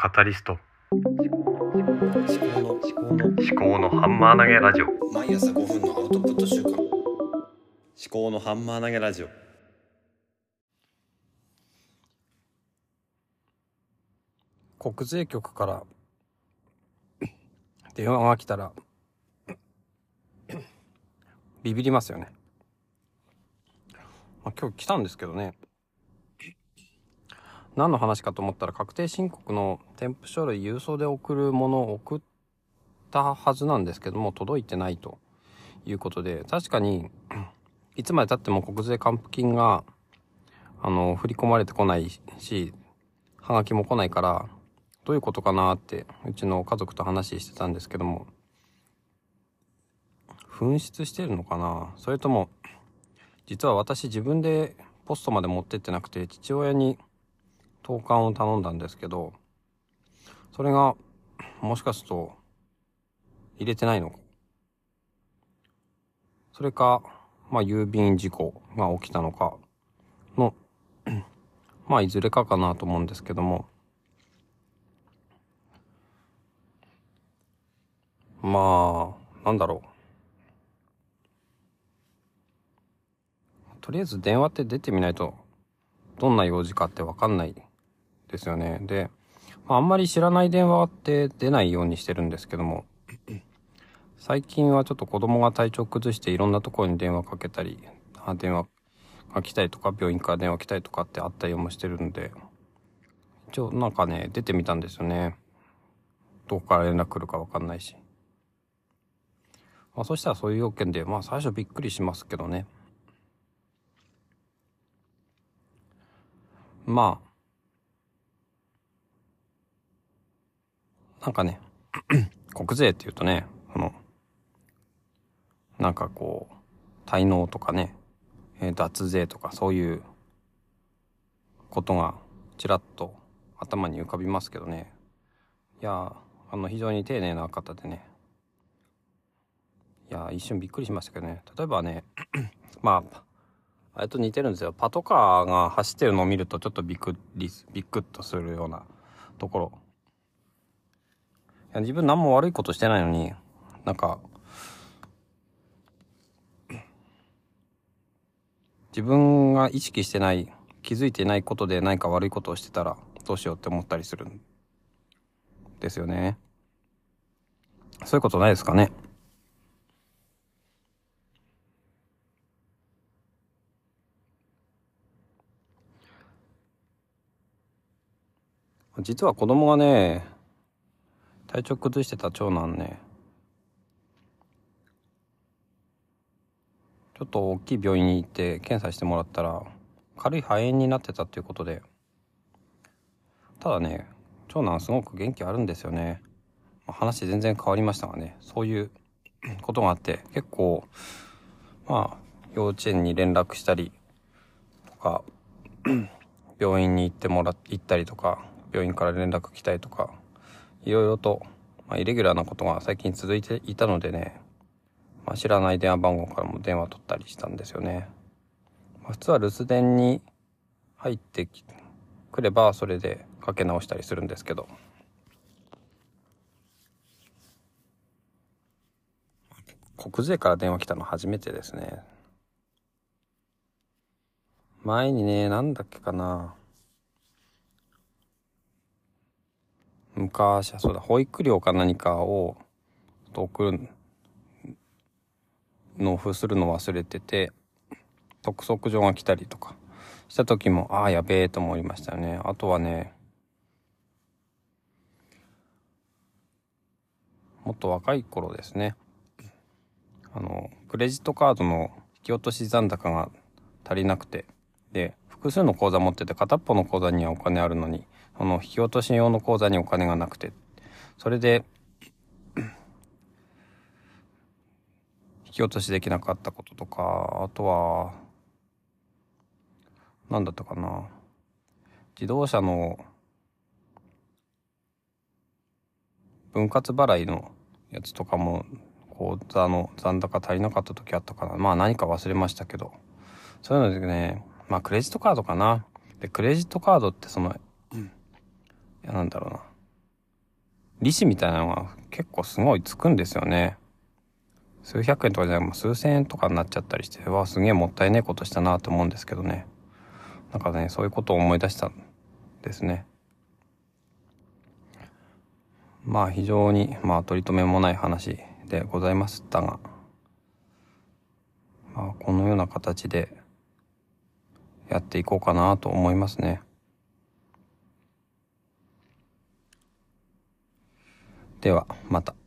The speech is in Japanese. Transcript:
カタリスト思考の思考の思考のハンマー投げラジオ毎朝5分のアウトプット週間思考のハンマー投げラジオ国税局から電話が来たらビビりますよね。まあ、今日来たんですけどね。何の話かと思ったら確定申告の添付書類郵送で送るものを送ったはずなんですけども届いてないということで確かに いつまでたっても国税還付金があの振り込まれてこないしはがきも来ないからどういうことかなってうちの家族と話してたんですけども。紛失してるのかな？それとも実は私自分でポストまで持ってってなくて父親に投函を頼んだんですけどそれがもしかすると入れてないのか。それかまあ郵便事故が起きたのかのまあいずれかかなと思うんですけども。まあなんだろう。とりあえず電話って出てみないとどんな用事かってわかんないですよね。で、まあ、あんまり知らない電話って出ないようにしてるんですけども、最近はちょっと子供が体調崩していろんなところに電話かけたり、あ電話が来たりとか、病院から電話来たりとかってあったりもしてるんで、一応なんかね、出てみたんですよね。どこから連絡来るかわかんないし。まあ、そしたらそういう要件で、まあ最初びっくりしますけどね。まあ、なんかね、国税って言うとね、あの、なんかこう、滞納とかね、えー、脱税とかそういうことがちらっと頭に浮かびますけどね。いや、あの、非常に丁寧な方でね。いや、一瞬びっくりしましたけどね。例えばね、まあ、あれと似てるんですよ。パトカーが走ってるのを見るとちょっとびっくり、びっくっとするようなところ。自分何も悪いことしてないのに、なんか、自分が意識してない、気づいてないことで何か悪いことをしてたらどうしようって思ったりするんですよね。そういうことないですかね。実は子供がね、体調崩してた長男ね、ちょっと大きい病院に行って検査してもらったら、軽い肺炎になってたっていうことで、ただね、長男すごく元気あるんですよね。話全然変わりましたがね、そういう ことがあって、結構、まあ、幼稚園に連絡したりとか、病院に行ってもら、行ったりとか、病院から連絡来たりとか、いろいろと、まあ、イレギュラーなことが最近続いていたのでね、まあ、知らない電話番号からも電話取ったりしたんですよね。まあ、普通は留守電に入ってくれば、それでかけ直したりするんですけど、国税から電話来たの初めてですね。前にね、なんだっけかな。昔はそうだ、保育料か何かを送る、納付するの忘れてて、督促状が来たりとかした時も、ああ、やべえと思いましたよね。あとはね、もっと若い頃ですね。あの、クレジットカードの引き落とし残高が足りなくて、で、複数の口座持ってて片っぽの口座にはお金あるのに、その引き落とし用の口座にお金がなくて、それで、引き落としできなかったこととか、あとは、何だったかな。自動車の分割払いのやつとかも、口座の残高足りなかった時あったかな。まあ何か忘れましたけど。そういうのでね、まあクレジットカードかな。で、クレジットカードってその、なんだろうな。利子みたいなのが結構すごいつくんですよね。数百円とかじゃなくて数千円とかになっちゃったりして、わあ、すげえもったいねえことしたなと思うんですけどね。なんかね、そういうことを思い出したんですね。まあ非常に、まあ取り留めもない話でございましたが、まあこのような形でやっていこうかなと思いますね。では、また。